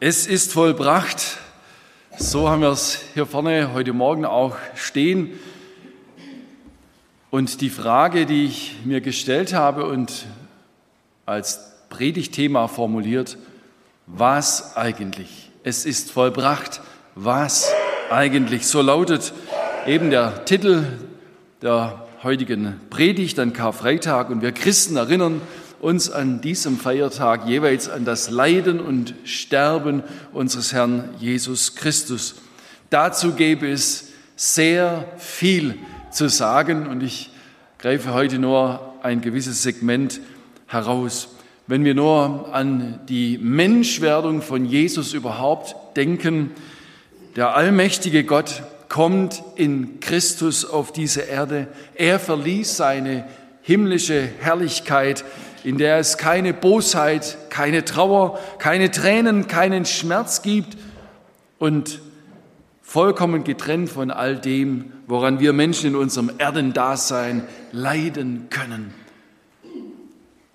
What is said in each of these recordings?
Es ist vollbracht. So haben wir es hier vorne heute Morgen auch stehen. Und die Frage, die ich mir gestellt habe und als Predigtthema formuliert, was eigentlich? Es ist vollbracht. Was eigentlich? So lautet eben der Titel der heutigen Predigt an Karfreitag. Und wir Christen erinnern uns an diesem Feiertag jeweils an das Leiden und Sterben unseres Herrn Jesus Christus. Dazu gäbe es sehr viel zu sagen und ich greife heute nur ein gewisses Segment heraus. Wenn wir nur an die Menschwerdung von Jesus überhaupt denken, der allmächtige Gott kommt in Christus auf diese Erde. Er verließ seine himmlische Herrlichkeit in der es keine Bosheit, keine Trauer, keine Tränen, keinen Schmerz gibt und vollkommen getrennt von all dem, woran wir Menschen in unserem Erdendasein leiden können.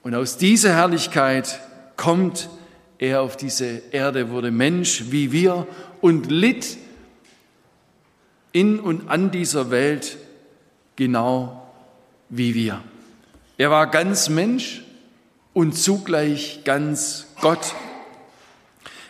Und aus dieser Herrlichkeit kommt er auf diese Erde, wurde Mensch wie wir und litt in und an dieser Welt genau wie wir. Er war ganz Mensch und zugleich ganz Gott.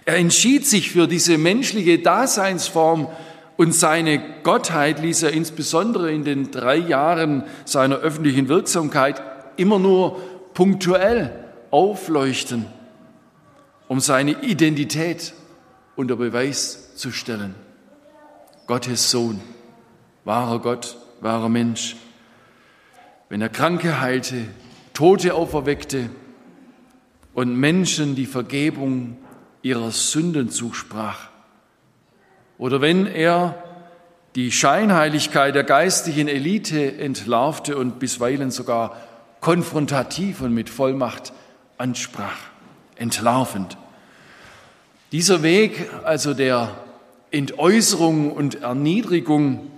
Er entschied sich für diese menschliche Daseinsform und seine Gottheit ließ er insbesondere in den drei Jahren seiner öffentlichen Wirksamkeit immer nur punktuell aufleuchten, um seine Identität unter Beweis zu stellen. Gottes Sohn, wahrer Gott, wahrer Mensch. Wenn er Kranke heilte, Tote auferweckte, und Menschen die Vergebung ihrer Sünden zusprach. Oder wenn er die Scheinheiligkeit der geistlichen Elite entlarvte und bisweilen sogar konfrontativ und mit Vollmacht ansprach, entlarvend. Dieser Weg, also der Entäußerung und Erniedrigung,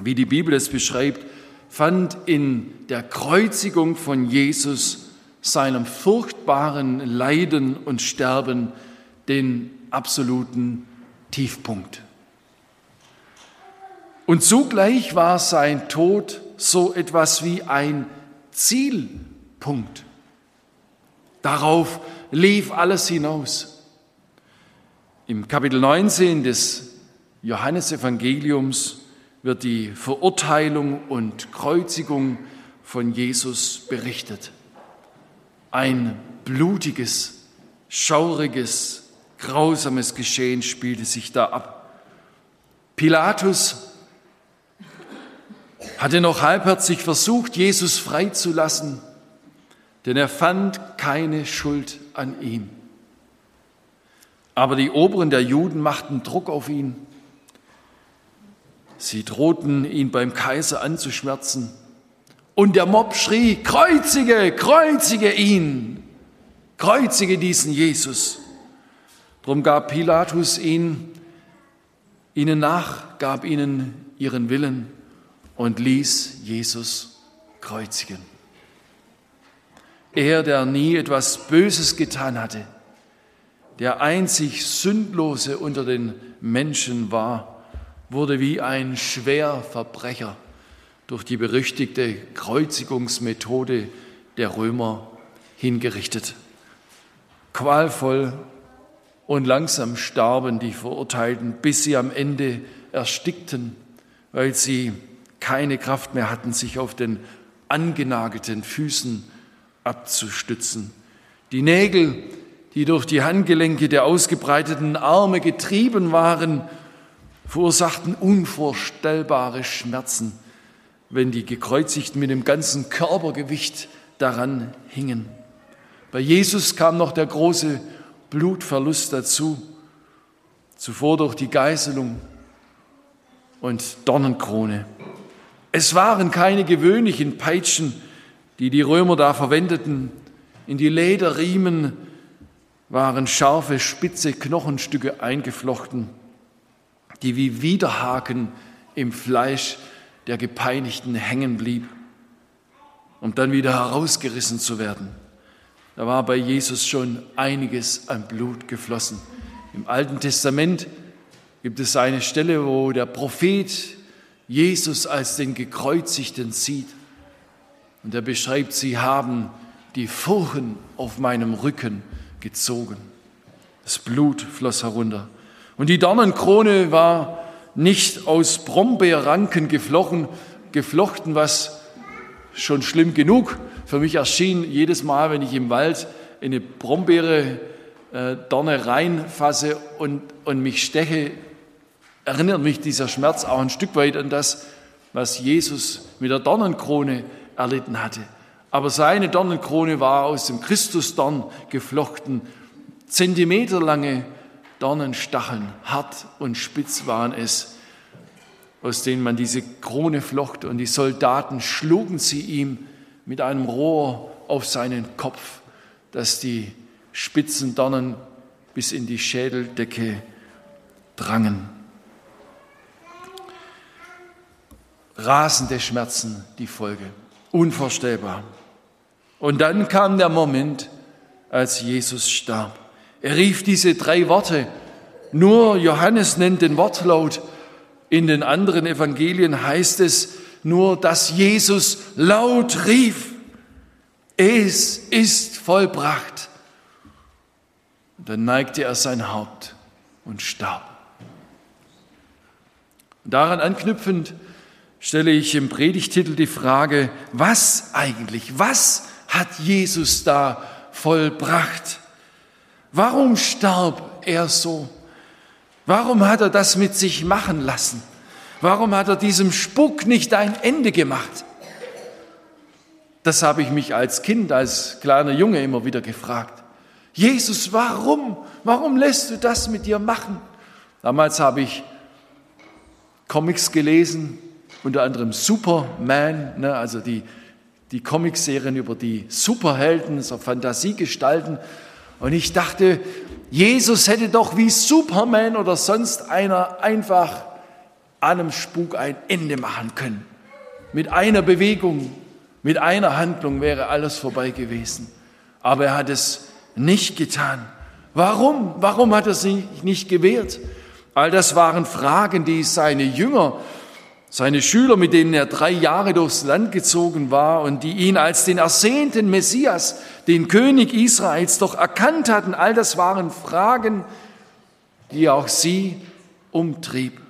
wie die Bibel es beschreibt, fand in der Kreuzigung von Jesus seinem furchtbaren Leiden und Sterben den absoluten Tiefpunkt. Und zugleich war sein Tod so etwas wie ein Zielpunkt. Darauf lief alles hinaus. Im Kapitel 19 des Johannesevangeliums wird die Verurteilung und Kreuzigung von Jesus berichtet. Ein blutiges, schauriges, grausames Geschehen spielte sich da ab. Pilatus hatte noch halbherzig versucht, Jesus freizulassen, denn er fand keine Schuld an ihm. Aber die Oberen der Juden machten Druck auf ihn. Sie drohten, ihn beim Kaiser anzuschmerzen. Und der Mob schrie, kreuzige, kreuzige ihn, kreuzige diesen Jesus. Drum gab Pilatus ihn, ihnen nach, gab ihnen ihren Willen und ließ Jesus kreuzigen. Er, der nie etwas Böses getan hatte, der einzig Sündlose unter den Menschen war, wurde wie ein Schwerverbrecher durch die berüchtigte Kreuzigungsmethode der Römer hingerichtet. Qualvoll und langsam starben die Verurteilten, bis sie am Ende erstickten, weil sie keine Kraft mehr hatten, sich auf den angenagelten Füßen abzustützen. Die Nägel, die durch die Handgelenke der ausgebreiteten Arme getrieben waren, verursachten unvorstellbare Schmerzen wenn die Gekreuzigten mit dem ganzen Körpergewicht daran hingen. Bei Jesus kam noch der große Blutverlust dazu, zuvor durch die Geißelung und Dornenkrone. Es waren keine gewöhnlichen Peitschen, die die Römer da verwendeten. In die Lederriemen waren scharfe, spitze Knochenstücke eingeflochten, die wie Widerhaken im Fleisch der Gepeinigten hängen blieb, um dann wieder herausgerissen zu werden. Da war bei Jesus schon einiges an Blut geflossen. Im Alten Testament gibt es eine Stelle, wo der Prophet Jesus als den Gekreuzigten sieht. Und er beschreibt, sie haben die Furchen auf meinem Rücken gezogen. Das Blut floss herunter. Und die Dornenkrone war nicht aus Brombeerranken geflochten, geflochten, was schon schlimm genug für mich erschien. Jedes Mal, wenn ich im Wald eine Brombeere äh, Dorne reinfasse und, und mich steche, erinnert mich dieser Schmerz auch ein Stück weit an das, was Jesus mit der Dornenkrone erlitten hatte. Aber seine Dornenkrone war aus dem Christusdorn geflochten. Zentimeterlange Dornenstacheln, hart und spitz waren es, aus denen man diese Krone flocht. Und die Soldaten schlugen sie ihm mit einem Rohr auf seinen Kopf, dass die spitzen Dornen bis in die Schädeldecke drangen. Rasende Schmerzen die Folge, unvorstellbar. Und dann kam der Moment, als Jesus starb. Er rief diese drei Worte. Nur Johannes nennt den Wortlaut. In den anderen Evangelien heißt es nur, dass Jesus laut rief. Es ist vollbracht. Dann neigte er sein Haupt und starb. daran anknüpfend stelle ich im Predigtitel die Frage, was eigentlich, was hat Jesus da vollbracht? Warum starb er so? Warum hat er das mit sich machen lassen? Warum hat er diesem Spuck nicht ein Ende gemacht? Das habe ich mich als Kind, als kleiner Junge immer wieder gefragt. Jesus, warum? Warum lässt du das mit dir machen? Damals habe ich Comics gelesen, unter anderem Superman, ne, also die, die Comicserien über die Superhelden, so Fantasiegestalten. Und ich dachte, Jesus hätte doch wie Superman oder sonst einer einfach allem Spuk ein Ende machen können. Mit einer Bewegung, mit einer Handlung wäre alles vorbei gewesen. Aber er hat es nicht getan. Warum? Warum hat er sich nicht gewehrt? All das waren Fragen, die seine Jünger seine Schüler, mit denen er drei Jahre durchs Land gezogen war und die ihn als den ersehnten Messias, den König Israels, doch erkannt hatten, all das waren Fragen, die auch sie umtrieb.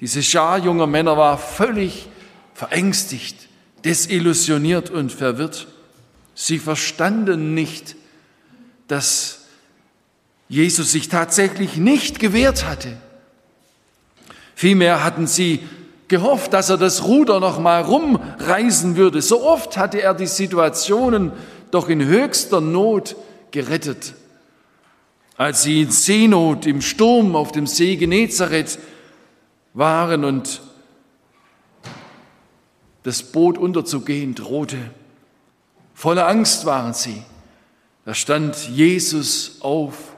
Diese Schar junger Männer war völlig verängstigt, desillusioniert und verwirrt. Sie verstanden nicht, dass Jesus sich tatsächlich nicht gewehrt hatte. Vielmehr hatten sie gehofft, dass er das Ruder noch mal rumreißen würde. So oft hatte er die Situationen doch in höchster Not gerettet. Als sie in Seenot im Sturm auf dem See Genezareth waren und das Boot unterzugehen drohte. Voller Angst waren sie. Da stand Jesus auf.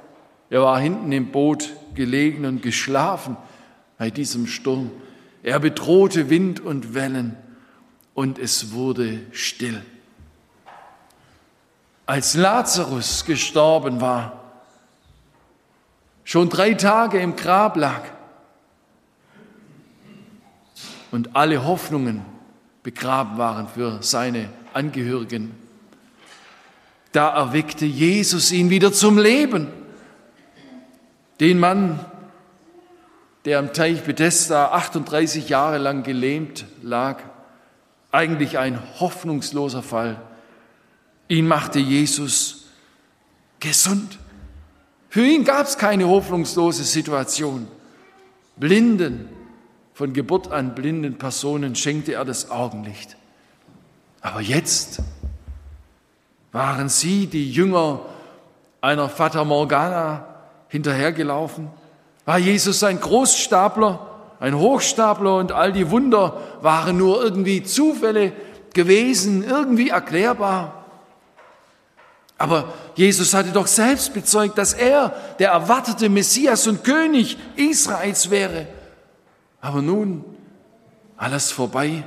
Er war hinten im Boot gelegen und geschlafen bei diesem Sturm. Er bedrohte Wind und Wellen und es wurde still. Als Lazarus gestorben war, schon drei Tage im Grab lag und alle Hoffnungen begraben waren für seine Angehörigen, da erweckte Jesus ihn wieder zum Leben. Den Mann, der am Teich Bethesda 38 Jahre lang gelähmt lag. Eigentlich ein hoffnungsloser Fall. Ihn machte Jesus gesund. Für ihn gab es keine hoffnungslose Situation. Blinden, von Geburt an blinden Personen schenkte er das Augenlicht. Aber jetzt waren sie, die Jünger einer Fata Morgana, hinterhergelaufen war Jesus ein Großstapler, ein Hochstapler und all die Wunder waren nur irgendwie Zufälle gewesen, irgendwie erklärbar. Aber Jesus hatte doch selbst bezeugt, dass er der erwartete Messias und König Israels wäre. Aber nun alles vorbei,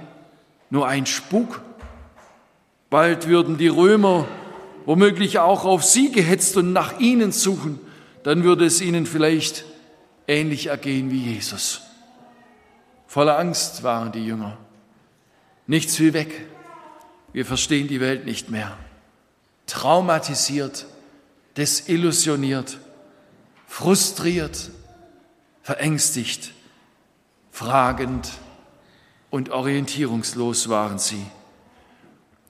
nur ein Spuk. Bald würden die Römer womöglich auch auf sie gehetzt und nach ihnen suchen. dann würde es ihnen vielleicht ähnlich ergehen wie Jesus. Voller Angst waren die Jünger. Nichts will weg. Wir verstehen die Welt nicht mehr. Traumatisiert, desillusioniert, frustriert, verängstigt, fragend und orientierungslos waren sie.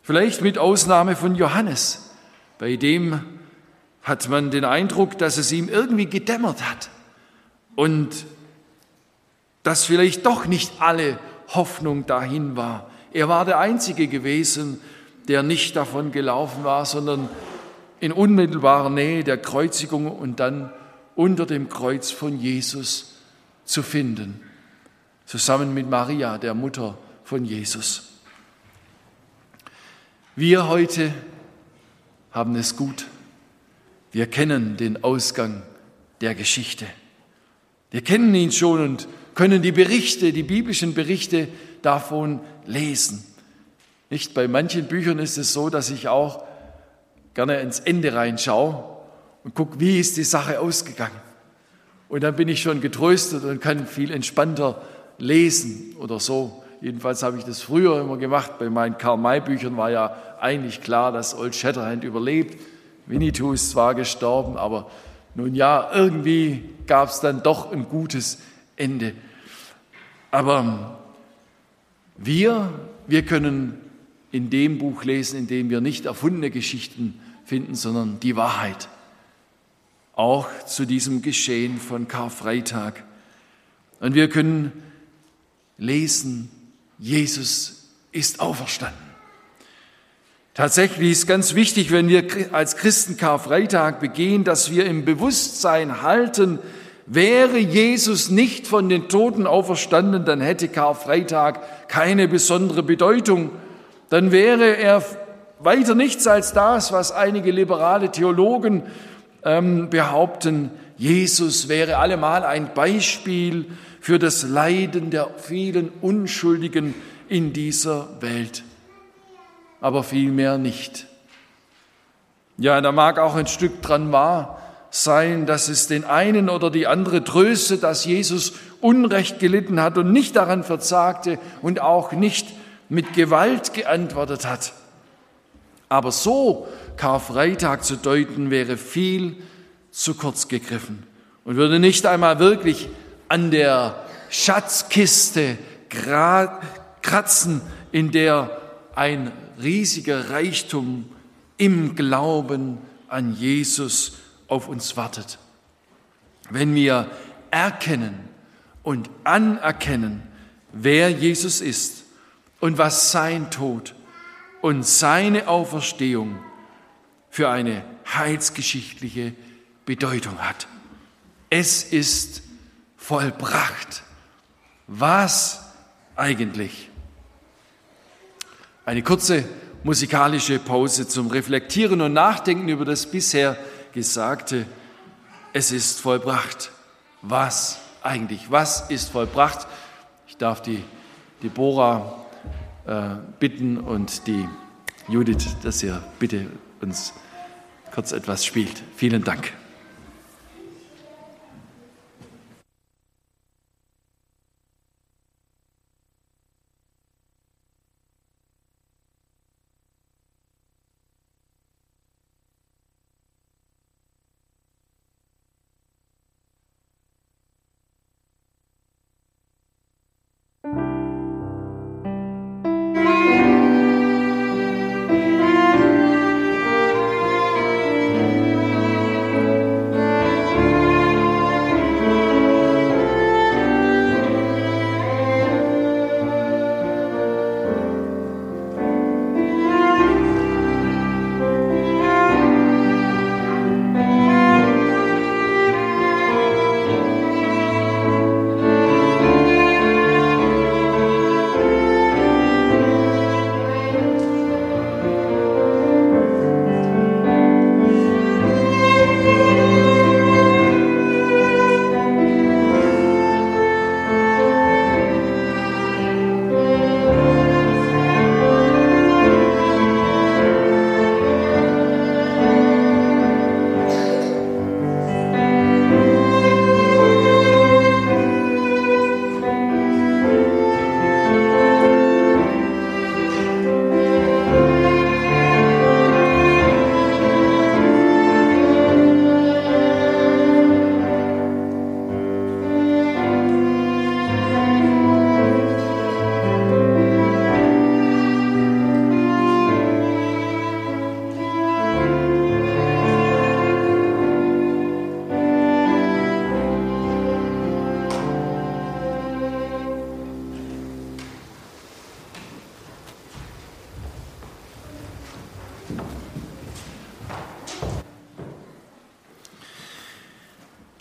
Vielleicht mit Ausnahme von Johannes, bei dem hat man den Eindruck, dass es ihm irgendwie gedämmert hat und dass vielleicht doch nicht alle Hoffnung dahin war. Er war der Einzige gewesen, der nicht davon gelaufen war, sondern in unmittelbarer Nähe der Kreuzigung und dann unter dem Kreuz von Jesus zu finden, zusammen mit Maria, der Mutter von Jesus. Wir heute haben es gut. Wir kennen den Ausgang der Geschichte. Wir kennen ihn schon und können die Berichte, die biblischen Berichte davon lesen. Nicht bei manchen Büchern ist es so, dass ich auch gerne ins Ende reinschaue und gucke, wie ist die Sache ausgegangen. Und dann bin ich schon getröstet und kann viel entspannter lesen oder so. Jedenfalls habe ich das früher immer gemacht. Bei meinen Karl-May-Büchern war ja eigentlich klar, dass Old Shatterhand überlebt. Winnetou ist zwar gestorben, aber nun ja, irgendwie gab es dann doch ein gutes Ende. Aber wir, wir können in dem Buch lesen, in dem wir nicht erfundene Geschichten finden, sondern die Wahrheit. Auch zu diesem Geschehen von Karfreitag. Und wir können lesen, Jesus ist auferstanden. Tatsächlich ist ganz wichtig, wenn wir als Christen Karfreitag begehen, dass wir im Bewusstsein halten, Wäre Jesus nicht von den Toten auferstanden, dann hätte Karfreitag keine besondere Bedeutung. Dann wäre er weiter nichts als das, was einige liberale Theologen ähm, behaupten. Jesus wäre allemal ein Beispiel für das Leiden der vielen Unschuldigen in dieser Welt. Aber vielmehr nicht. Ja, da mag auch ein Stück dran wahr, sein, dass es den einen oder die andere tröstet, dass Jesus Unrecht gelitten hat und nicht daran verzagte und auch nicht mit Gewalt geantwortet hat. Aber so Karfreitag zu deuten, wäre viel zu kurz gegriffen und würde nicht einmal wirklich an der Schatzkiste kratzen, in der ein riesiger Reichtum im Glauben an Jesus auf uns wartet. Wenn wir erkennen und anerkennen, wer Jesus ist und was sein Tod und seine Auferstehung für eine heilsgeschichtliche Bedeutung hat. Es ist vollbracht. Was eigentlich? Eine kurze musikalische Pause zum Reflektieren und Nachdenken über das bisher Gesagte, es ist vollbracht. Was eigentlich? Was ist vollbracht? Ich darf die Deborah äh, bitten und die Judith, dass ihr bitte uns kurz etwas spielt. Vielen Dank.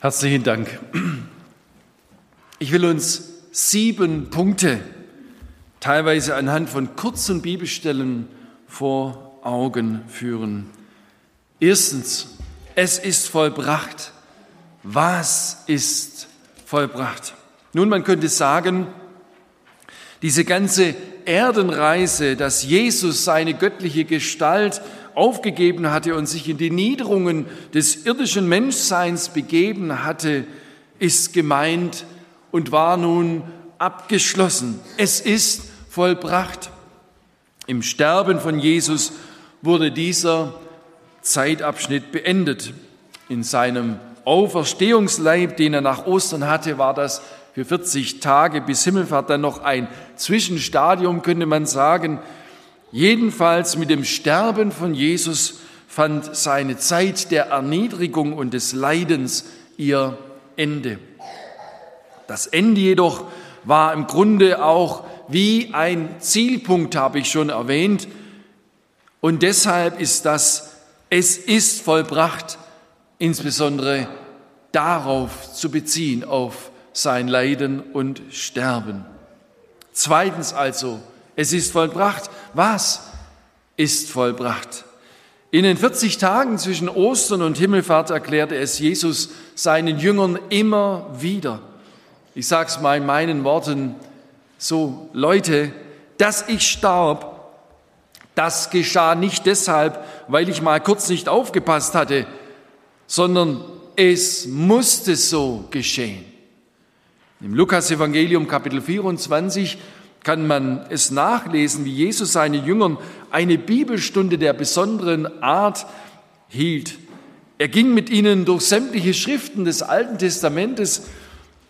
Herzlichen Dank. Ich will uns sieben Punkte, teilweise anhand von kurzen Bibelstellen, vor Augen führen. Erstens, es ist vollbracht. Was ist vollbracht? Nun, man könnte sagen, diese ganze Erdenreise, dass Jesus seine göttliche Gestalt aufgegeben hatte und sich in die Niederungen des irdischen Menschseins begeben hatte, ist gemeint und war nun abgeschlossen. Es ist vollbracht. Im Sterben von Jesus wurde dieser Zeitabschnitt beendet. In seinem Auferstehungsleib, den er nach Ostern hatte, war das für 40 Tage bis Himmelfahrt dann noch ein Zwischenstadium, könnte man sagen. Jedenfalls mit dem Sterben von Jesus fand seine Zeit der Erniedrigung und des Leidens ihr Ende. Das Ende jedoch war im Grunde auch wie ein Zielpunkt, habe ich schon erwähnt. Und deshalb ist das, es ist vollbracht, insbesondere darauf zu beziehen, auf sein Leiden und Sterben. Zweitens also, es ist vollbracht. Was ist vollbracht? In den 40 Tagen zwischen Ostern und Himmelfahrt erklärte es Jesus seinen Jüngern immer wieder. Ich sage es mal in meinen Worten so, Leute, dass ich starb, das geschah nicht deshalb, weil ich mal kurz nicht aufgepasst hatte, sondern es musste so geschehen. Im Lukas-Evangelium Kapitel 24 kann man es nachlesen, wie Jesus seine Jüngern eine Bibelstunde der besonderen Art hielt. Er ging mit ihnen durch sämtliche Schriften des Alten Testamentes,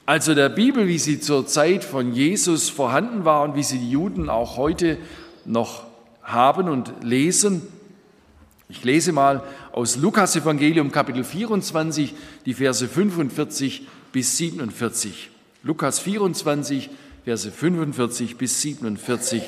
also der Bibel, wie sie zur Zeit von Jesus vorhanden war und wie sie die Juden auch heute noch haben und lesen. Ich lese mal aus Lukas Evangelium Kapitel 24 die Verse 45 bis 47. Lukas 24, Verse 45 bis 47.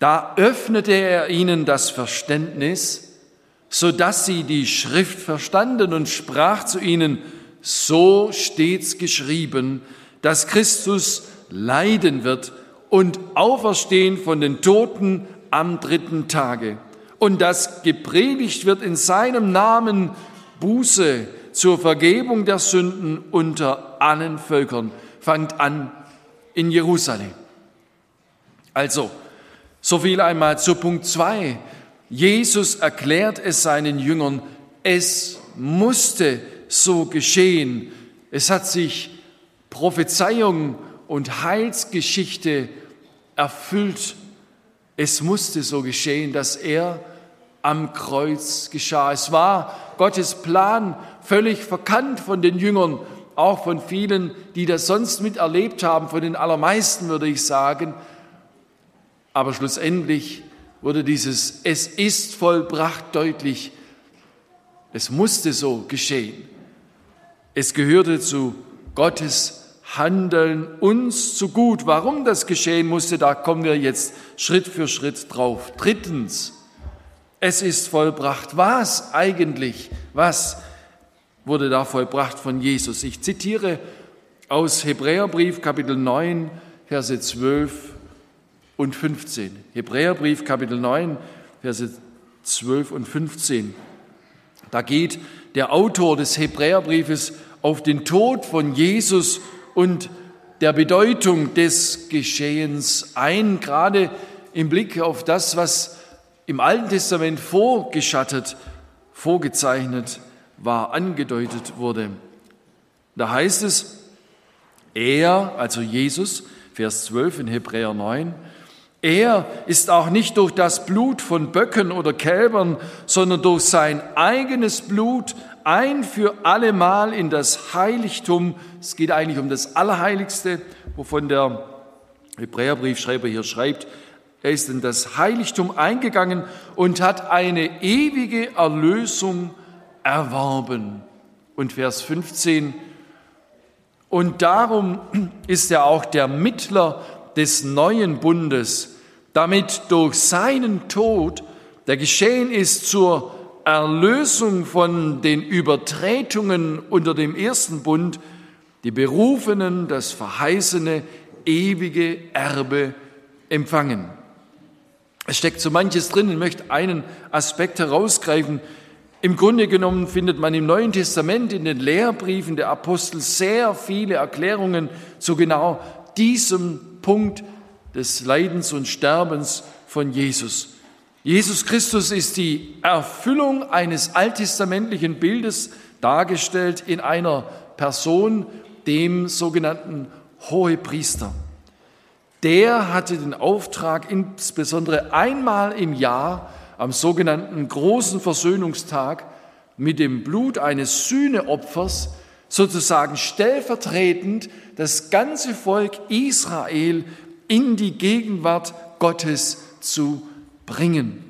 Da öffnete er ihnen das Verständnis, so dass sie die Schrift verstanden und sprach zu ihnen, so steht's geschrieben, dass Christus leiden wird und auferstehen von den Toten am dritten Tage und dass gepredigt wird in seinem Namen Buße zur Vergebung der Sünden unter allen Völkern. Fangt an in Jerusalem. Also, so viel einmal zu Punkt 2. Jesus erklärt es seinen Jüngern, es musste so geschehen. Es hat sich Prophezeiung und Heilsgeschichte erfüllt. Es musste so geschehen, dass er am Kreuz geschah. Es war Gottes Plan völlig verkannt von den Jüngern auch von vielen, die das sonst miterlebt haben, von den allermeisten würde ich sagen. Aber schlussendlich wurde dieses Es ist vollbracht deutlich. Es musste so geschehen. Es gehörte zu Gottes Handeln uns zu gut. Warum das geschehen musste, da kommen wir jetzt Schritt für Schritt drauf. Drittens, es ist vollbracht. Was eigentlich? Was? Wurde da vollbracht von Jesus. Ich zitiere aus Hebräerbrief Kapitel 9, Verse 12 und 15. Hebräerbrief Kapitel 9, Verse 12 und 15. Da geht der Autor des Hebräerbriefes auf den Tod von Jesus und der Bedeutung des Geschehens ein, gerade im Blick auf das, was im Alten Testament vorgeschattet, vorgezeichnet war, angedeutet wurde. Da heißt es, er, also Jesus, Vers 12 in Hebräer 9, er ist auch nicht durch das Blut von Böcken oder Kälbern, sondern durch sein eigenes Blut ein für allemal in das Heiligtum, es geht eigentlich um das Allerheiligste, wovon der Hebräerbriefschreiber hier schreibt, er ist in das Heiligtum eingegangen und hat eine ewige Erlösung erworben. Und Vers 15, und darum ist er auch der Mittler des neuen Bundes, damit durch seinen Tod, der geschehen ist zur Erlösung von den Übertretungen unter dem ersten Bund die Berufenen das verheißene ewige Erbe empfangen. Es steckt so manches drin. Ich möchte einen Aspekt herausgreifen. Im Grunde genommen findet man im Neuen Testament in den Lehrbriefen der Apostel sehr viele Erklärungen zu genau diesem Punkt des Leidens und Sterbens von Jesus. Jesus Christus ist die Erfüllung eines alttestamentlichen Bildes dargestellt in einer Person, dem sogenannten Hohepriester. Der hatte den Auftrag, insbesondere einmal im Jahr am sogenannten großen Versöhnungstag mit dem Blut eines Sühneopfers sozusagen stellvertretend das ganze Volk Israel in die Gegenwart Gottes zu bringen.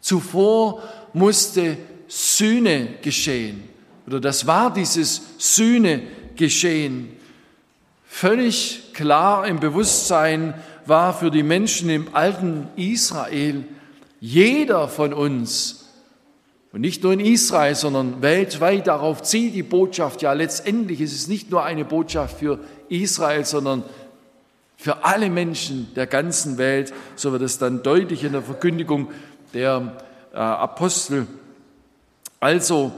Zuvor musste Sühne geschehen, oder das war dieses Sühne geschehen. Völlig klar im Bewusstsein war für die Menschen im alten Israel, jeder von uns, und nicht nur in Israel, sondern weltweit, darauf zielt die Botschaft ja letztendlich. ist Es nicht nur eine Botschaft für Israel, sondern für alle Menschen der ganzen Welt. So wird es dann deutlich in der Verkündigung der äh, Apostel. Also,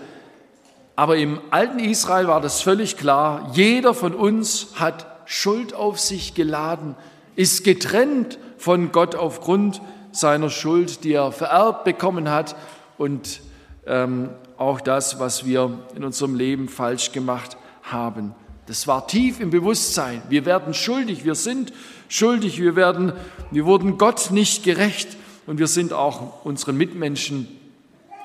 aber im alten Israel war das völlig klar. Jeder von uns hat Schuld auf sich geladen, ist getrennt von Gott aufgrund seiner Schuld, die er vererbt bekommen hat und ähm, auch das, was wir in unserem Leben falsch gemacht haben. Das war tief im Bewusstsein. Wir werden schuldig, wir sind schuldig, wir werden, wir wurden Gott nicht gerecht und wir sind auch unseren Mitmenschen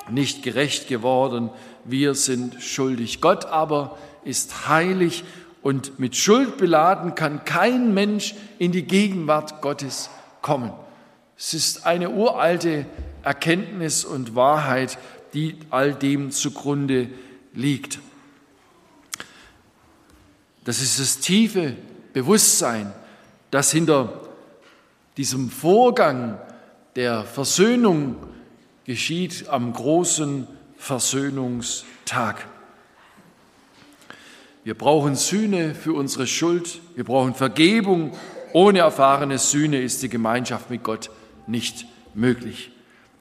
nicht gerecht geworden. Wir sind schuldig. Gott aber ist heilig und mit Schuld beladen kann kein Mensch in die Gegenwart Gottes kommen. Es ist eine uralte Erkenntnis und Wahrheit, die all dem zugrunde liegt. Das ist das tiefe Bewusstsein, das hinter diesem Vorgang der Versöhnung geschieht am großen Versöhnungstag. Wir brauchen Sühne für unsere Schuld, wir brauchen Vergebung. Ohne erfahrene Sühne ist die Gemeinschaft mit Gott nicht möglich.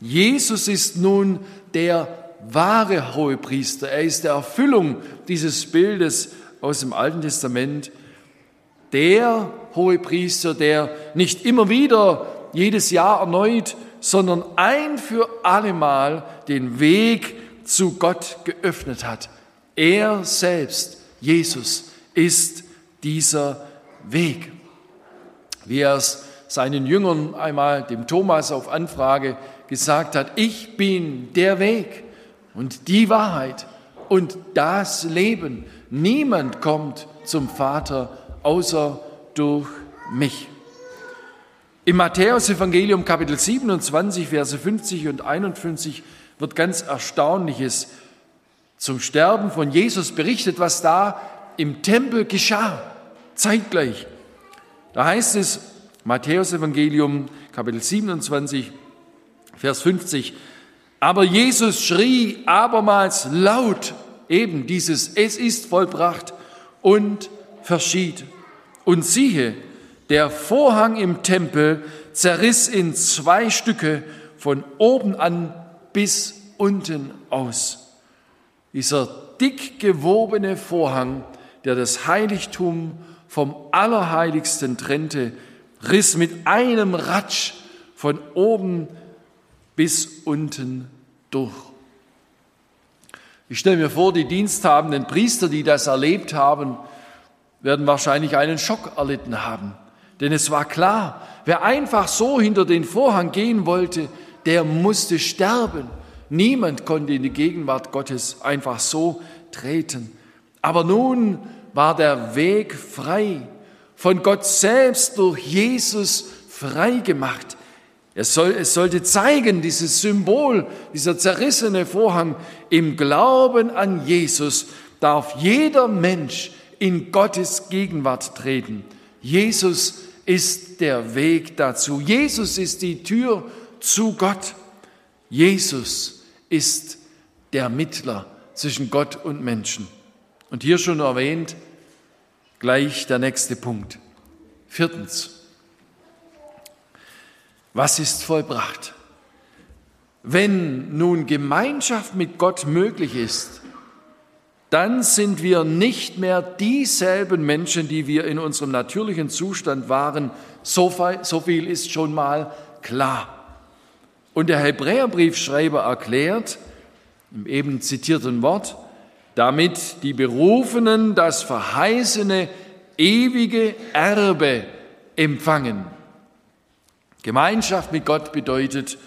Jesus ist nun der wahre Hohepriester. Er ist der Erfüllung dieses Bildes aus dem Alten Testament. Der Hohepriester, der nicht immer wieder jedes Jahr erneut, sondern ein für allemal den Weg zu Gott geöffnet hat. Er selbst, Jesus, ist dieser Weg. Wie er es seinen Jüngern einmal, dem Thomas auf Anfrage, gesagt hat, ich bin der Weg und die Wahrheit und das Leben. Niemand kommt zum Vater außer durch mich. Im Matthäus-Evangelium Kapitel 27, Verse 50 und 51 wird ganz Erstaunliches zum Sterben von Jesus berichtet, was da im Tempel geschah, zeitgleich. Da heißt es, Matthäus-Evangelium Kapitel 27, Vers 50. Aber Jesus schrie abermals laut eben dieses Es ist vollbracht und verschied. Und siehe, der Vorhang im Tempel zerriss in zwei Stücke von oben an bis unten aus. Dieser dick gewobene Vorhang, der das Heiligtum vom Allerheiligsten trennte, riss mit einem Ratsch von oben bis unten durch. Ich stelle mir vor, die diensthabenden Priester, die das erlebt haben, werden wahrscheinlich einen Schock erlitten haben. Denn es war klar, wer einfach so hinter den Vorhang gehen wollte, der musste sterben. Niemand konnte in die Gegenwart Gottes einfach so treten. Aber nun war der Weg frei, von Gott selbst durch Jesus frei gemacht. Es, soll, es sollte zeigen, dieses Symbol, dieser zerrissene Vorhang, im Glauben an Jesus darf jeder Mensch in Gottes Gegenwart treten. Jesus ist der Weg dazu. Jesus ist die Tür zu Gott. Jesus ist der Mittler zwischen Gott und Menschen. Und hier schon erwähnt, gleich der nächste Punkt. Viertens. Was ist vollbracht? Wenn nun Gemeinschaft mit Gott möglich ist, dann sind wir nicht mehr dieselben Menschen, die wir in unserem natürlichen Zustand waren. So viel ist schon mal klar. Und der Hebräerbriefschreiber erklärt im eben zitierten Wort, damit die Berufenen das verheißene ewige Erbe empfangen. Gemeinschaft mit Gott bedeutet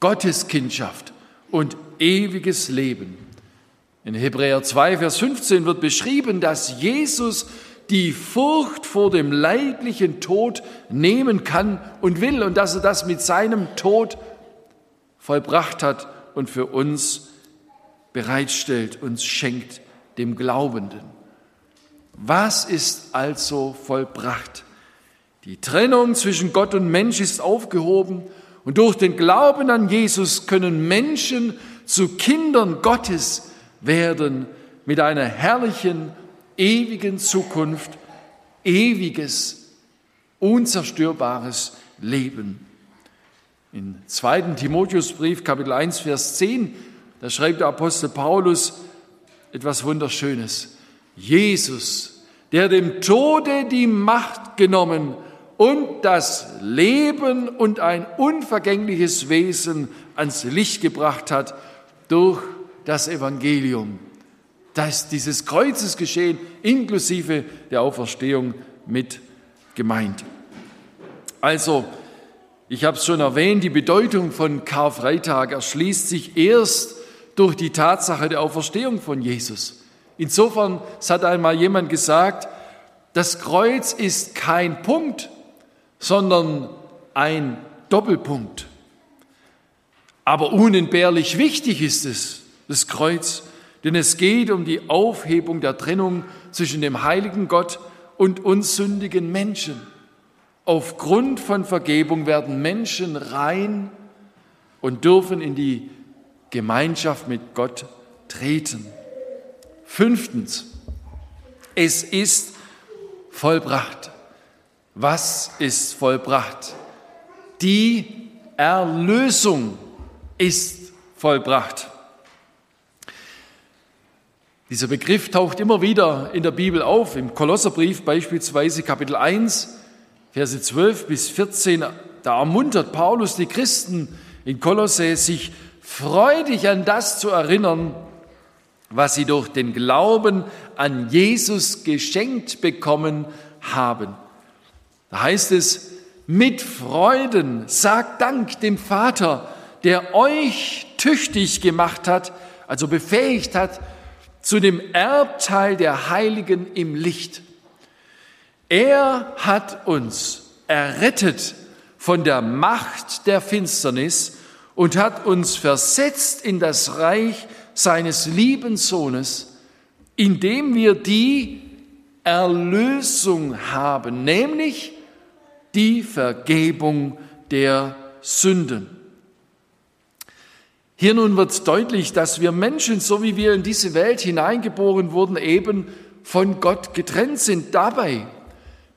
Gotteskindschaft und ewiges Leben. In Hebräer 2, Vers 15 wird beschrieben, dass Jesus die Furcht vor dem leidlichen Tod nehmen kann und will und dass er das mit seinem Tod vollbracht hat und für uns bereitstellt, uns schenkt, dem Glaubenden. Was ist also vollbracht? Die Trennung zwischen Gott und Mensch ist aufgehoben und durch den Glauben an Jesus können Menschen zu Kindern Gottes werden mit einer herrlichen, ewigen Zukunft, ewiges, unzerstörbares Leben. In 2. Timotheusbrief, Kapitel 1, Vers 10, da schreibt der Apostel Paulus etwas Wunderschönes. Jesus, der dem Tode die Macht genommen und das Leben und ein unvergängliches Wesen ans Licht gebracht hat durch das Evangelium. dass dieses Kreuzesgeschehen inklusive der Auferstehung mit gemeint. Also, ich habe es schon erwähnt, die Bedeutung von Karfreitag erschließt sich erst durch die Tatsache der Auferstehung von Jesus. Insofern, es hat einmal jemand gesagt, das Kreuz ist kein Punkt, sondern ein Doppelpunkt. Aber unentbehrlich wichtig ist es, das Kreuz, denn es geht um die Aufhebung der Trennung zwischen dem heiligen Gott und uns sündigen Menschen. Aufgrund von Vergebung werden Menschen rein und dürfen in die Gemeinschaft mit Gott treten. Fünftens, es ist vollbracht. Was ist vollbracht? Die Erlösung ist vollbracht. Dieser Begriff taucht immer wieder in der Bibel auf, im Kolosserbrief beispielsweise Kapitel 1, Verse 12 bis 14. Da ermuntert Paulus die Christen in Kolosse, sich freudig an das zu erinnern, was sie durch den Glauben an Jesus geschenkt bekommen haben. Da heißt es, mit Freuden sagt Dank dem Vater, der euch tüchtig gemacht hat, also befähigt hat, zu dem Erbteil der Heiligen im Licht. Er hat uns errettet von der Macht der Finsternis und hat uns versetzt in das Reich seines lieben Sohnes, indem wir die Erlösung haben, nämlich die Vergebung der Sünden. Hier nun wird deutlich, dass wir Menschen, so wie wir in diese Welt hineingeboren wurden, eben von Gott getrennt sind. Dabei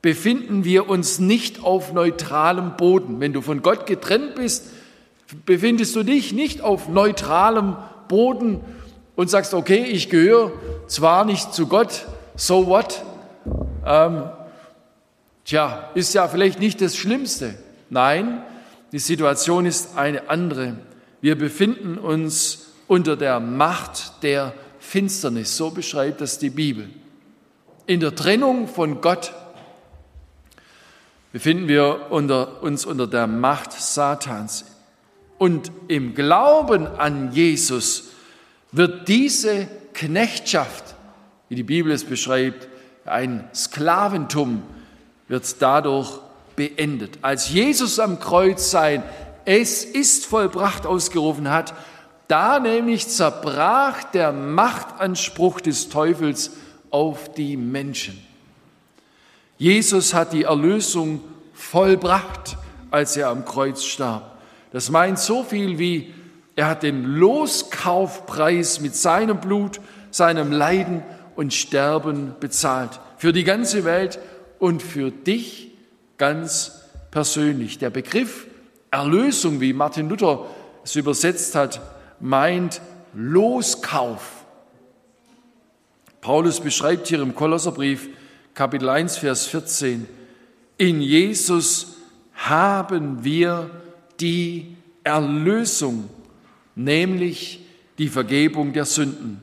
befinden wir uns nicht auf neutralem Boden. Wenn du von Gott getrennt bist, befindest du dich nicht auf neutralem Boden und sagst, okay, ich gehöre zwar nicht zu Gott, so what? Ähm, tja, ist ja vielleicht nicht das Schlimmste. Nein, die Situation ist eine andere. Wir befinden uns unter der Macht der Finsternis, so beschreibt das die Bibel. In der Trennung von Gott befinden wir unter, uns unter der Macht Satans. Und im Glauben an Jesus wird diese Knechtschaft, wie die Bibel es beschreibt, ein Sklaventum, wird dadurch beendet. Als Jesus am Kreuz sein es ist vollbracht ausgerufen hat, da nämlich zerbrach der Machtanspruch des Teufels auf die Menschen. Jesus hat die Erlösung vollbracht, als er am Kreuz starb. Das meint so viel wie, Er hat den Loskaufpreis mit seinem Blut, seinem Leiden und Sterben bezahlt. Für die ganze Welt und für dich ganz persönlich. Der Begriff Erlösung, wie Martin Luther es übersetzt hat, meint Loskauf. Paulus beschreibt hier im Kolosserbrief Kapitel 1, Vers 14, in Jesus haben wir die Erlösung, nämlich die Vergebung der Sünden.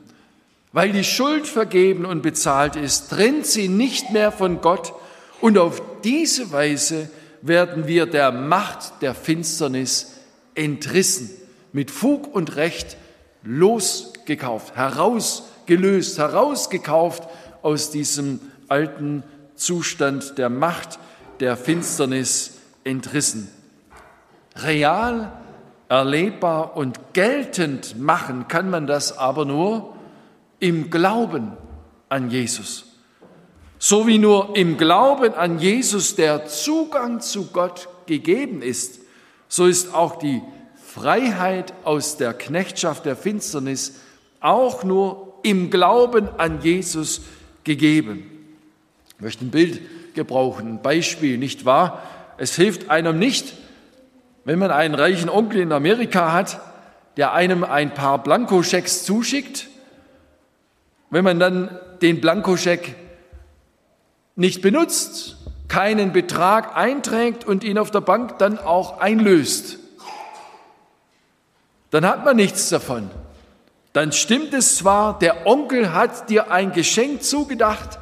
Weil die Schuld vergeben und bezahlt ist, trennt sie nicht mehr von Gott und auf diese Weise werden wir der Macht der Finsternis entrissen, mit Fug und Recht losgekauft, herausgelöst, herausgekauft aus diesem alten Zustand der Macht der Finsternis entrissen. Real, erlebbar und geltend machen kann man das aber nur im Glauben an Jesus. So wie nur im Glauben an Jesus der Zugang zu Gott gegeben ist, so ist auch die Freiheit aus der Knechtschaft der Finsternis auch nur im Glauben an Jesus gegeben. Ich möchte ein Bild gebrauchen, ein Beispiel, nicht wahr? Es hilft einem nicht, wenn man einen reichen Onkel in Amerika hat, der einem ein paar Blankoschecks zuschickt, wenn man dann den Blankoscheck nicht benutzt, keinen Betrag einträgt und ihn auf der Bank dann auch einlöst, dann hat man nichts davon. Dann stimmt es zwar, der Onkel hat dir ein Geschenk zugedacht,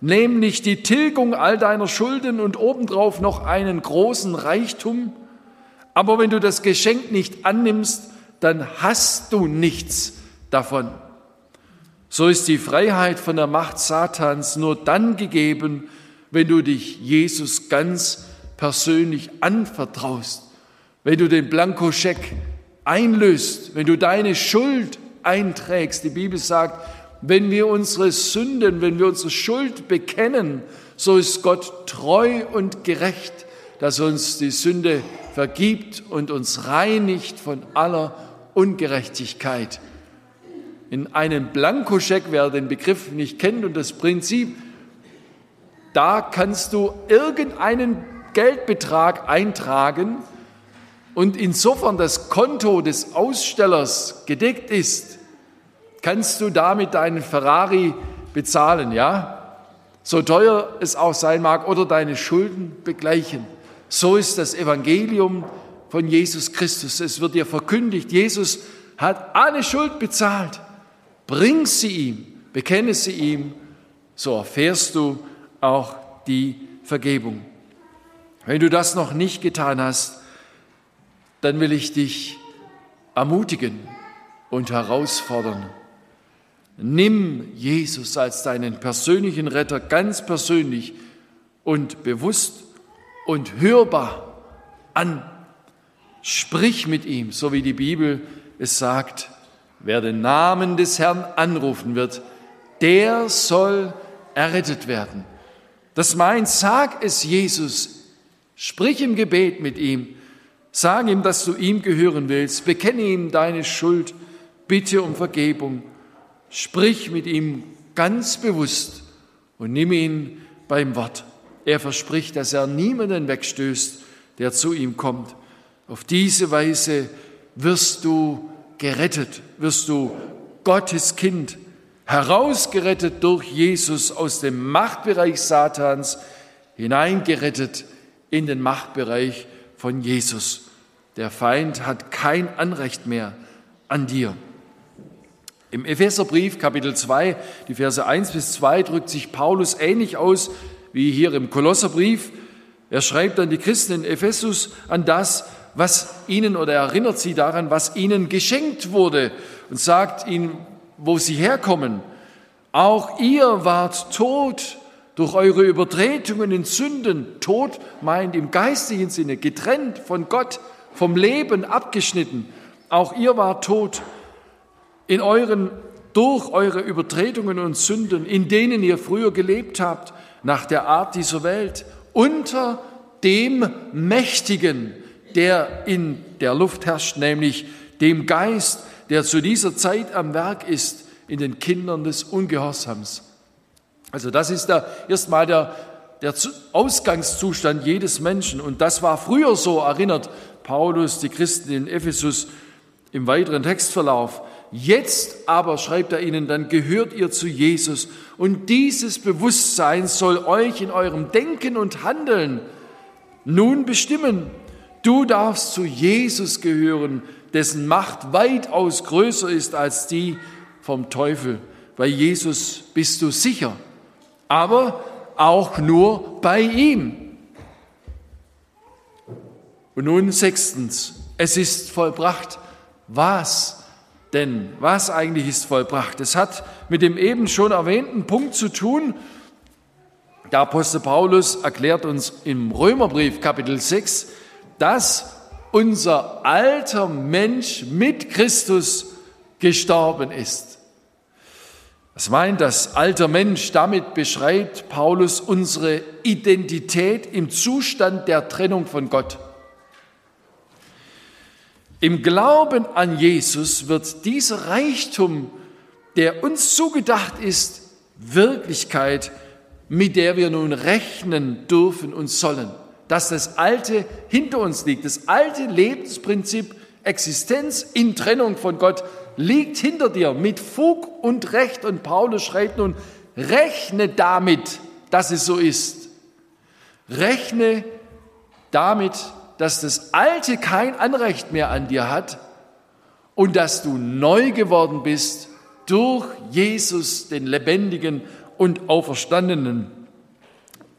nämlich die Tilgung all deiner Schulden und obendrauf noch einen großen Reichtum, aber wenn du das Geschenk nicht annimmst, dann hast du nichts davon. So ist die Freiheit von der Macht Satans nur dann gegeben, wenn du dich Jesus ganz persönlich anvertraust, wenn du den Blankoscheck einlöst, wenn du deine Schuld einträgst. Die Bibel sagt, wenn wir unsere Sünden, wenn wir unsere Schuld bekennen, so ist Gott treu und gerecht, dass uns die Sünde vergibt und uns reinigt von aller Ungerechtigkeit in einem Blankoscheck, wer den Begriff nicht kennt und das Prinzip, da kannst du irgendeinen Geldbetrag eintragen und insofern das Konto des Ausstellers gedeckt ist, kannst du damit deinen Ferrari bezahlen, ja? So teuer es auch sein mag, oder deine Schulden begleichen. So ist das Evangelium von Jesus Christus. Es wird dir verkündigt, Jesus hat alle Schuld bezahlt. Bring sie ihm, bekenne sie ihm, so erfährst du auch die Vergebung. Wenn du das noch nicht getan hast, dann will ich dich ermutigen und herausfordern. Nimm Jesus als deinen persönlichen Retter ganz persönlich und bewusst und hörbar an. Sprich mit ihm, so wie die Bibel es sagt. Wer den Namen des Herrn anrufen wird, der soll errettet werden. Das meint, sag es Jesus, sprich im Gebet mit ihm, sag ihm, dass du ihm gehören willst, bekenne ihm deine Schuld, bitte um Vergebung, sprich mit ihm ganz bewusst und nimm ihn beim Wort. Er verspricht, dass er niemanden wegstößt, der zu ihm kommt. Auf diese Weise wirst du gerettet, wirst du Gottes Kind, herausgerettet durch Jesus aus dem Machtbereich Satans, hineingerettet in den Machtbereich von Jesus. Der Feind hat kein Anrecht mehr an dir. Im Epheserbrief Kapitel 2, die Verse 1 bis 2 drückt sich Paulus ähnlich aus wie hier im Kolosserbrief. Er schreibt an die Christen in Ephesus an das, was ihnen oder erinnert sie daran, was ihnen geschenkt wurde und sagt ihnen, wo sie herkommen. Auch ihr wart tot durch eure Übertretungen in Sünden. Tod meint im geistigen Sinne getrennt von Gott, vom Leben abgeschnitten. Auch ihr wart tot in euren durch eure Übertretungen und Sünden, in denen ihr früher gelebt habt, nach der Art dieser Welt, unter dem Mächtigen, der in der Luft herrscht, nämlich dem Geist, der zu dieser Zeit am Werk ist in den Kindern des Ungehorsams. Also das ist da erstmal der, der Ausgangszustand jedes Menschen. Und das war früher so, erinnert Paulus die Christen in Ephesus im weiteren Textverlauf. Jetzt aber, schreibt er ihnen, dann gehört ihr zu Jesus. Und dieses Bewusstsein soll euch in eurem Denken und Handeln nun bestimmen. Du darfst zu Jesus gehören, dessen Macht weitaus größer ist als die vom Teufel. Bei Jesus bist du sicher, aber auch nur bei ihm. Und nun sechstens, es ist vollbracht. Was denn? Was eigentlich ist vollbracht? Es hat mit dem eben schon erwähnten Punkt zu tun. Der Apostel Paulus erklärt uns im Römerbrief Kapitel 6, dass unser alter Mensch mit Christus gestorben ist. Was meint das alter Mensch? Damit beschreibt Paulus unsere Identität im Zustand der Trennung von Gott. Im Glauben an Jesus wird dieser Reichtum, der uns zugedacht ist, Wirklichkeit, mit der wir nun rechnen dürfen und sollen dass das Alte hinter uns liegt. Das alte Lebensprinzip Existenz in Trennung von Gott liegt hinter dir mit Fug und Recht. Und Paulus schreibt nun, rechne damit, dass es so ist. Rechne damit, dass das Alte kein Anrecht mehr an dir hat und dass du neu geworden bist durch Jesus, den Lebendigen und Auferstandenen.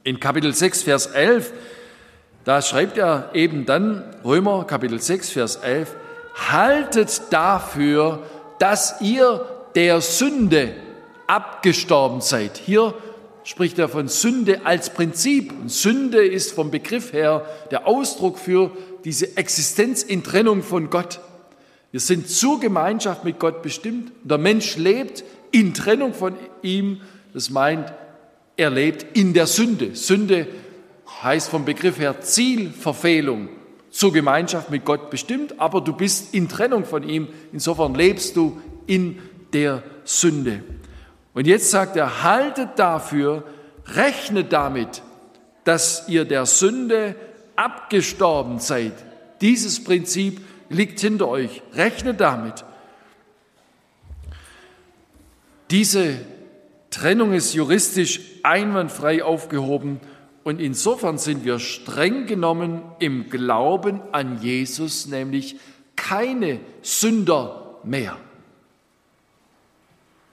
In Kapitel 6, Vers 11 da schreibt er eben dann, Römer Kapitel 6, Vers 11, haltet dafür, dass ihr der Sünde abgestorben seid. Hier spricht er von Sünde als Prinzip. Und Sünde ist vom Begriff her der Ausdruck für diese Existenz in Trennung von Gott. Wir sind zur Gemeinschaft mit Gott bestimmt. Der Mensch lebt in Trennung von ihm. Das meint, er lebt in der Sünde. Sünde heißt vom Begriff her Zielverfehlung zur Gemeinschaft mit Gott bestimmt, aber du bist in Trennung von ihm. Insofern lebst du in der Sünde. Und jetzt sagt er, haltet dafür, rechnet damit, dass ihr der Sünde abgestorben seid. Dieses Prinzip liegt hinter euch. Rechnet damit. Diese Trennung ist juristisch einwandfrei aufgehoben und insofern sind wir streng genommen im Glauben an Jesus, nämlich keine Sünder mehr.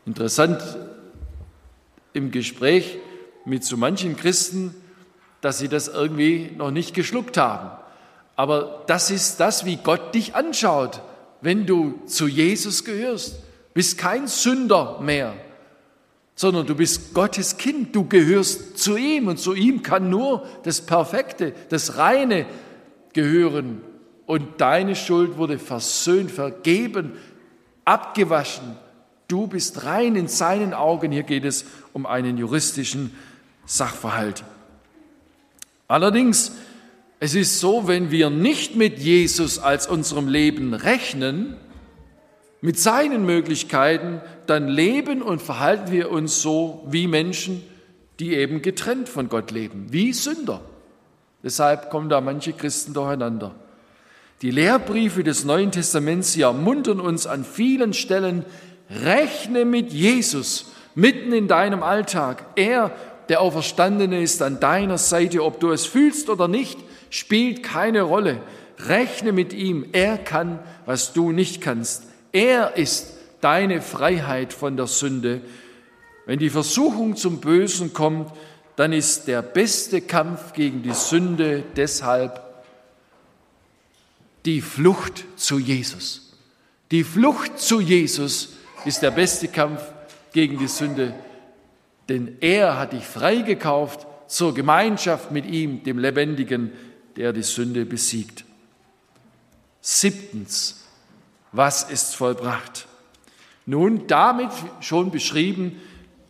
Interessant im Gespräch mit so manchen Christen, dass sie das irgendwie noch nicht geschluckt haben. Aber das ist das, wie Gott dich anschaut, wenn du zu Jesus gehörst. Bist kein Sünder mehr sondern du bist Gottes Kind, du gehörst zu ihm und zu ihm kann nur das Perfekte, das Reine gehören. Und deine Schuld wurde versöhnt, vergeben, abgewaschen. Du bist rein in seinen Augen. Hier geht es um einen juristischen Sachverhalt. Allerdings, es ist so, wenn wir nicht mit Jesus als unserem Leben rechnen, mit seinen Möglichkeiten, dann leben und verhalten wir uns so wie Menschen, die eben getrennt von Gott leben, wie Sünder. Deshalb kommen da manche Christen durcheinander. Die Lehrbriefe des Neuen Testaments, sie ermuntern uns an vielen Stellen, rechne mit Jesus mitten in deinem Alltag. Er, der Auferstandene, ist an deiner Seite. Ob du es fühlst oder nicht, spielt keine Rolle. Rechne mit ihm. Er kann, was du nicht kannst. Er ist deine Freiheit von der Sünde. Wenn die Versuchung zum Bösen kommt, dann ist der beste Kampf gegen die Sünde deshalb die Flucht zu Jesus. Die Flucht zu Jesus ist der beste Kampf gegen die Sünde, denn er hat dich freigekauft zur Gemeinschaft mit ihm, dem Lebendigen, der die Sünde besiegt. Siebtens, was ist vollbracht? Nun, damit schon beschrieben,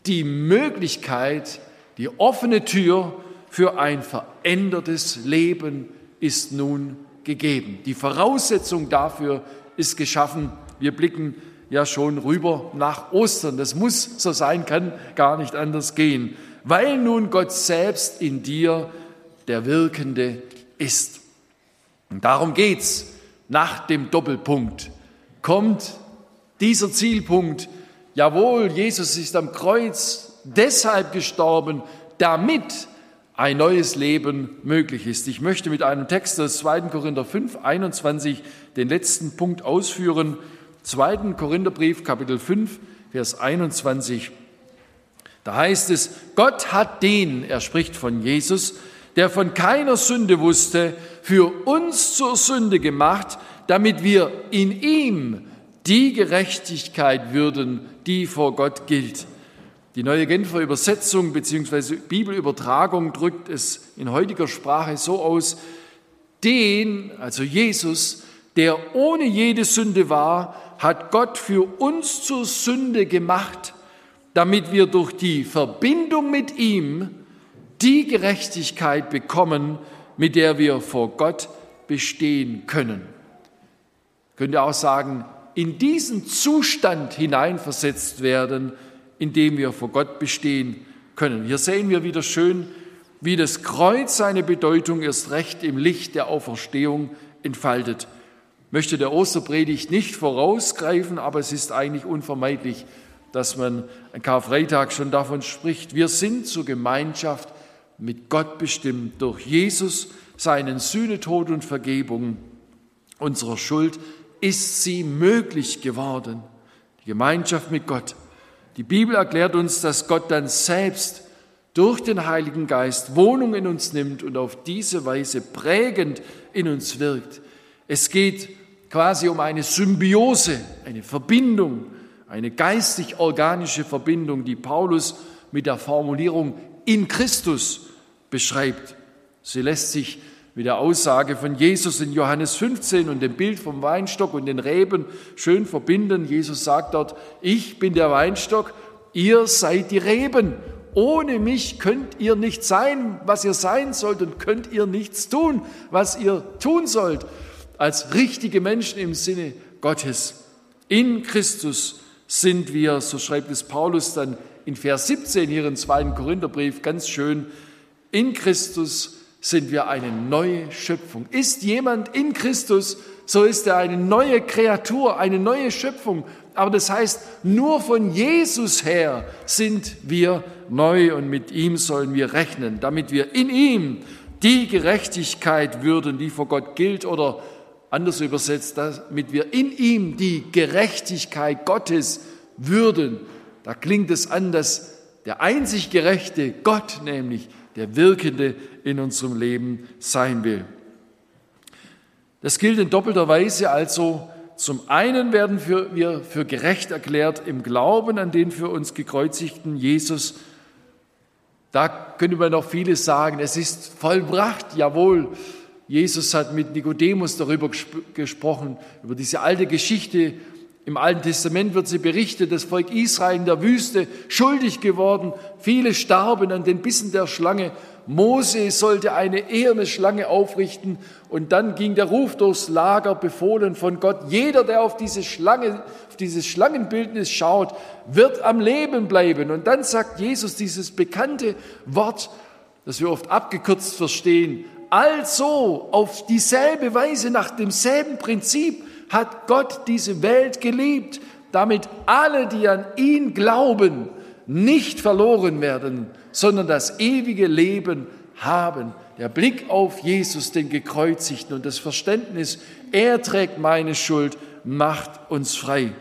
die Möglichkeit, die offene Tür für ein verändertes Leben ist nun gegeben. Die Voraussetzung dafür ist geschaffen. Wir blicken ja schon rüber nach Ostern. Das muss so sein, kann gar nicht anders gehen, weil nun Gott selbst in dir der Wirkende ist. Und darum geht's nach dem Doppelpunkt. Kommt dieser Zielpunkt, jawohl, Jesus ist am Kreuz deshalb gestorben, damit ein neues Leben möglich ist. Ich möchte mit einem Text aus 2. Korinther 5, 21 den letzten Punkt ausführen. 2. Korintherbrief, Kapitel 5, Vers 21. Da heißt es, Gott hat den, er spricht von Jesus, der von keiner Sünde wusste, für uns zur Sünde gemacht, damit wir in ihm die Gerechtigkeit würden, die vor Gott gilt. Die neue Genfer Übersetzung bzw. Bibelübertragung drückt es in heutiger Sprache so aus, den, also Jesus, der ohne jede Sünde war, hat Gott für uns zur Sünde gemacht, damit wir durch die Verbindung mit ihm die Gerechtigkeit bekommen, mit der wir vor Gott bestehen können. Könnt ihr auch sagen, in diesen Zustand hineinversetzt werden, in dem wir vor Gott bestehen können. Hier sehen wir wieder schön, wie das Kreuz seine Bedeutung erst recht im Licht der Auferstehung entfaltet. Möchte der Osterpredigt nicht vorausgreifen, aber es ist eigentlich unvermeidlich, dass man an Karfreitag schon davon spricht. Wir sind zur Gemeinschaft mit Gott bestimmt durch Jesus, seinen Sühnetod und Vergebung unserer Schuld ist sie möglich geworden. Die Gemeinschaft mit Gott. Die Bibel erklärt uns, dass Gott dann selbst durch den Heiligen Geist Wohnung in uns nimmt und auf diese Weise prägend in uns wirkt. Es geht quasi um eine Symbiose, eine Verbindung, eine geistig-organische Verbindung, die Paulus mit der Formulierung in Christus beschreibt. Sie lässt sich mit der Aussage von Jesus in Johannes 15 und dem Bild vom Weinstock und den Reben schön verbinden. Jesus sagt dort, ich bin der Weinstock, ihr seid die Reben. Ohne mich könnt ihr nicht sein, was ihr sein sollt und könnt ihr nichts tun, was ihr tun sollt. Als richtige Menschen im Sinne Gottes. In Christus sind wir, so schreibt es Paulus dann in Vers 17 hier im zweiten Korintherbrief ganz schön, in Christus sind wir eine neue Schöpfung. Ist jemand in Christus, so ist er eine neue Kreatur, eine neue Schöpfung. Aber das heißt, nur von Jesus her sind wir neu und mit ihm sollen wir rechnen, damit wir in ihm die Gerechtigkeit würden, die vor Gott gilt oder anders übersetzt, damit wir in ihm die Gerechtigkeit Gottes würden. Da klingt es an, dass der einzig gerechte Gott nämlich der Wirkende in unserem Leben sein will. Das gilt in doppelter Weise also. Zum einen werden wir für gerecht erklärt im Glauben an den für uns gekreuzigten Jesus. Da könnte man noch vieles sagen. Es ist vollbracht, jawohl. Jesus hat mit Nikodemus darüber gesprochen, über diese alte Geschichte im Alten Testament wird sie berichtet, das Volk Israel in der Wüste schuldig geworden. Viele starben an den Bissen der Schlange. Mose sollte eine eherne Schlange aufrichten und dann ging der Ruf durchs Lager befohlen von Gott. Jeder, der auf diese Schlange, auf dieses Schlangenbildnis schaut, wird am Leben bleiben. Und dann sagt Jesus dieses bekannte Wort, das wir oft abgekürzt verstehen. Also auf dieselbe Weise, nach demselben Prinzip hat Gott diese Welt geliebt, damit alle, die an ihn glauben, nicht verloren werden, sondern das ewige Leben haben. Der Blick auf Jesus, den Gekreuzigten und das Verständnis, er trägt meine Schuld, macht uns frei.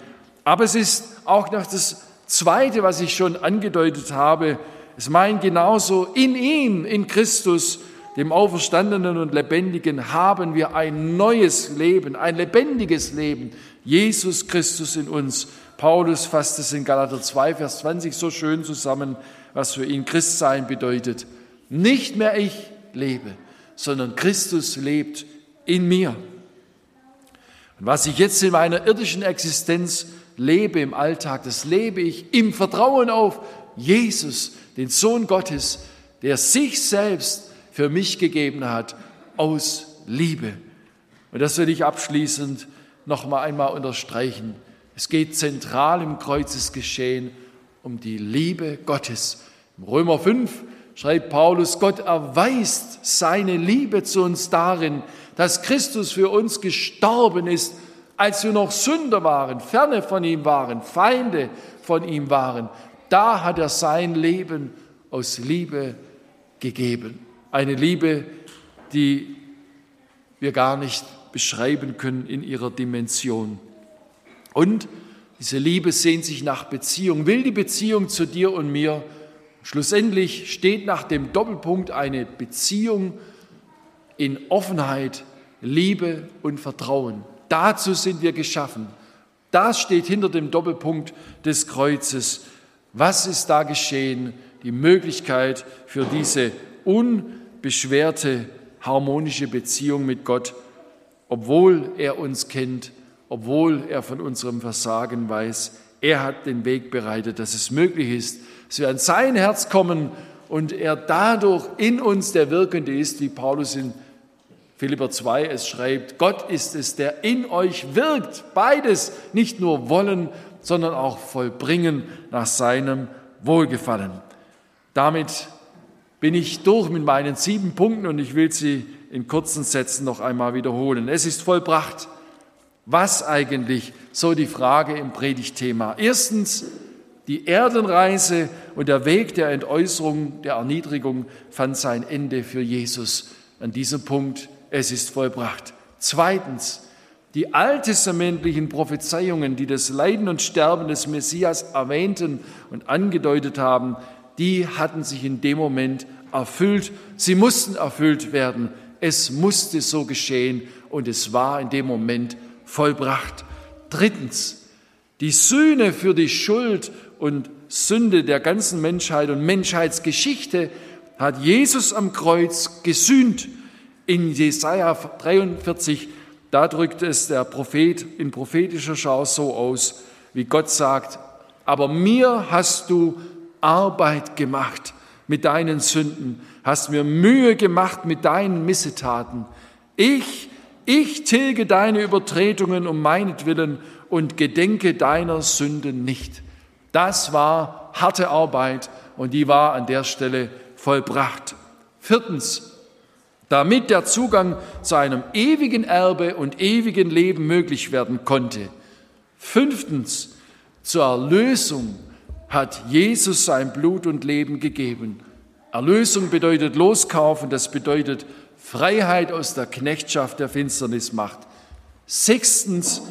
Aber es ist auch noch das Zweite, was ich schon angedeutet habe. Es meint genauso, in ihm, in Christus, dem Auferstandenen und Lebendigen, haben wir ein neues Leben, ein lebendiges Leben. Jesus Christus in uns. Paulus fasst es in Galater 2, Vers 20 so schön zusammen, was für ihn Christsein bedeutet. Nicht mehr ich lebe, sondern Christus lebt in mir. Und was ich jetzt in meiner irdischen Existenz lebe im Alltag, das lebe ich im Vertrauen auf Jesus, den Sohn Gottes, der sich selbst für mich gegeben hat, aus Liebe. Und das will ich abschließend noch mal einmal unterstreichen. Es geht zentral im Kreuzesgeschehen um die Liebe Gottes. Im Römer 5 schreibt Paulus, Gott erweist seine Liebe zu uns darin, dass Christus für uns gestorben ist, als wir noch Sünder waren, ferne von ihm waren, Feinde von ihm waren. Da hat er sein Leben aus Liebe gegeben. Eine Liebe, die wir gar nicht beschreiben können in ihrer Dimension. Und diese Liebe sehnt sich nach Beziehung, will die Beziehung zu dir und mir. Schlussendlich steht nach dem Doppelpunkt eine Beziehung in Offenheit, Liebe und Vertrauen. Dazu sind wir geschaffen. Das steht hinter dem Doppelpunkt des Kreuzes. Was ist da geschehen? Die Möglichkeit für diese unbeschwerte, harmonische Beziehung mit Gott, obwohl er uns kennt, obwohl er von unserem Versagen weiß. Er hat den Weg bereitet, dass es möglich ist, dass wir an sein Herz kommen und er dadurch in uns der Wirkende ist, wie Paulus in Philipper 2 es schreibt, Gott ist es, der in euch wirkt, beides, nicht nur wollen, sondern auch vollbringen nach seinem Wohlgefallen. Damit bin ich durch mit meinen sieben Punkten und ich will sie in kurzen Sätzen noch einmal wiederholen. Es ist vollbracht. Was eigentlich? So die Frage im Predigtthema. Erstens, die Erdenreise und der Weg der Entäußerung, der Erniedrigung fand sein Ende für Jesus. An diesem Punkt es ist vollbracht. Zweitens, die alttestamentlichen Prophezeiungen, die das Leiden und Sterben des Messias erwähnten und angedeutet haben, die hatten sich in dem Moment erfüllt. Sie mussten erfüllt werden. Es musste so geschehen und es war in dem Moment vollbracht. Drittens, die Sühne für die Schuld und Sünde der ganzen Menschheit und Menschheitsgeschichte hat Jesus am Kreuz gesühnt in Jesaja 43, da drückt es der Prophet in prophetischer Schau so aus, wie Gott sagt, aber mir hast du Arbeit gemacht mit deinen Sünden, hast mir Mühe gemacht mit deinen Missetaten. Ich, ich tilge deine Übertretungen um meinetwillen und gedenke deiner Sünden nicht. Das war harte Arbeit und die war an der Stelle vollbracht. Viertens, damit der Zugang zu einem ewigen Erbe und ewigen Leben möglich werden konnte. Fünftens, zur Erlösung hat Jesus sein Blut und Leben gegeben. Erlösung bedeutet Loskaufen, das bedeutet Freiheit aus der Knechtschaft der Finsternismacht. Sechstens,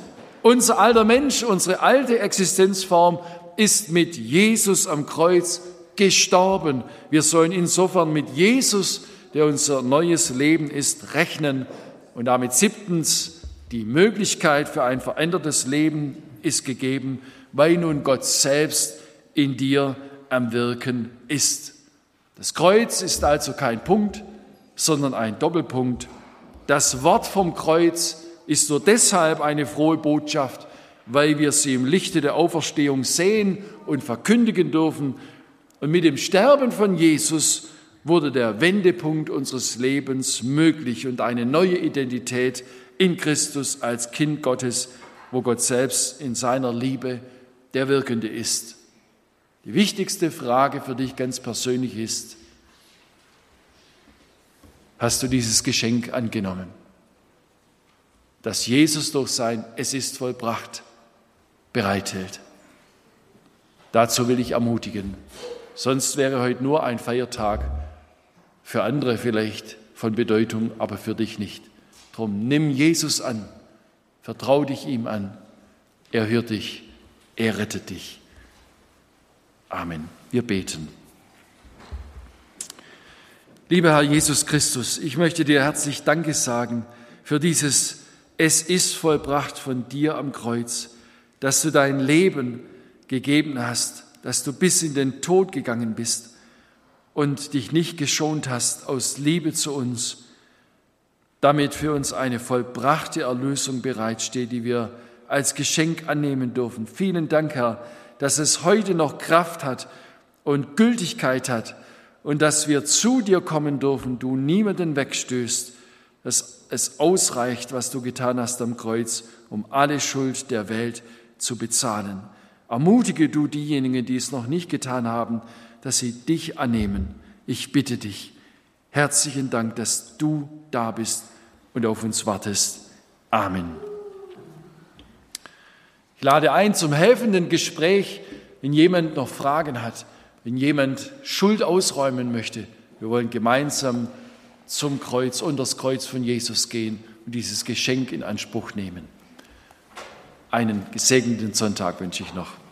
unser alter Mensch, unsere alte Existenzform ist mit Jesus am Kreuz gestorben. Wir sollen insofern mit Jesus der unser neues Leben ist, rechnen. Und damit siebtens, die Möglichkeit für ein verändertes Leben ist gegeben, weil nun Gott selbst in dir am Wirken ist. Das Kreuz ist also kein Punkt, sondern ein Doppelpunkt. Das Wort vom Kreuz ist nur deshalb eine frohe Botschaft, weil wir sie im Lichte der Auferstehung sehen und verkündigen dürfen. Und mit dem Sterben von Jesus wurde der Wendepunkt unseres Lebens möglich und eine neue Identität in Christus als Kind Gottes, wo Gott selbst in seiner Liebe der Wirkende ist. Die wichtigste Frage für dich ganz persönlich ist, hast du dieses Geschenk angenommen, dass Jesus durch sein Es ist vollbracht bereithält? Dazu will ich ermutigen. Sonst wäre heute nur ein Feiertag für andere vielleicht von Bedeutung, aber für dich nicht. Drum nimm Jesus an, vertrau dich ihm an. Er hört dich, er rettet dich. Amen. Wir beten. Lieber Herr Jesus Christus, ich möchte dir herzlich Danke sagen für dieses Es ist vollbracht von dir am Kreuz, dass du dein Leben gegeben hast, dass du bis in den Tod gegangen bist und dich nicht geschont hast aus Liebe zu uns, damit für uns eine vollbrachte Erlösung bereitsteht, die wir als Geschenk annehmen dürfen. Vielen Dank, Herr, dass es heute noch Kraft hat und Gültigkeit hat und dass wir zu dir kommen dürfen, du niemanden wegstößt, dass es ausreicht, was du getan hast am Kreuz, um alle Schuld der Welt zu bezahlen. Ermutige du diejenigen, die es noch nicht getan haben, dass sie dich annehmen. Ich bitte dich. Herzlichen Dank, dass du da bist und auf uns wartest. Amen. Lade ein zum helfenden Gespräch, wenn jemand noch Fragen hat, wenn jemand Schuld ausräumen möchte. Wir wollen gemeinsam zum Kreuz, unter das Kreuz von Jesus gehen und dieses Geschenk in Anspruch nehmen. Einen gesegneten Sonntag wünsche ich noch.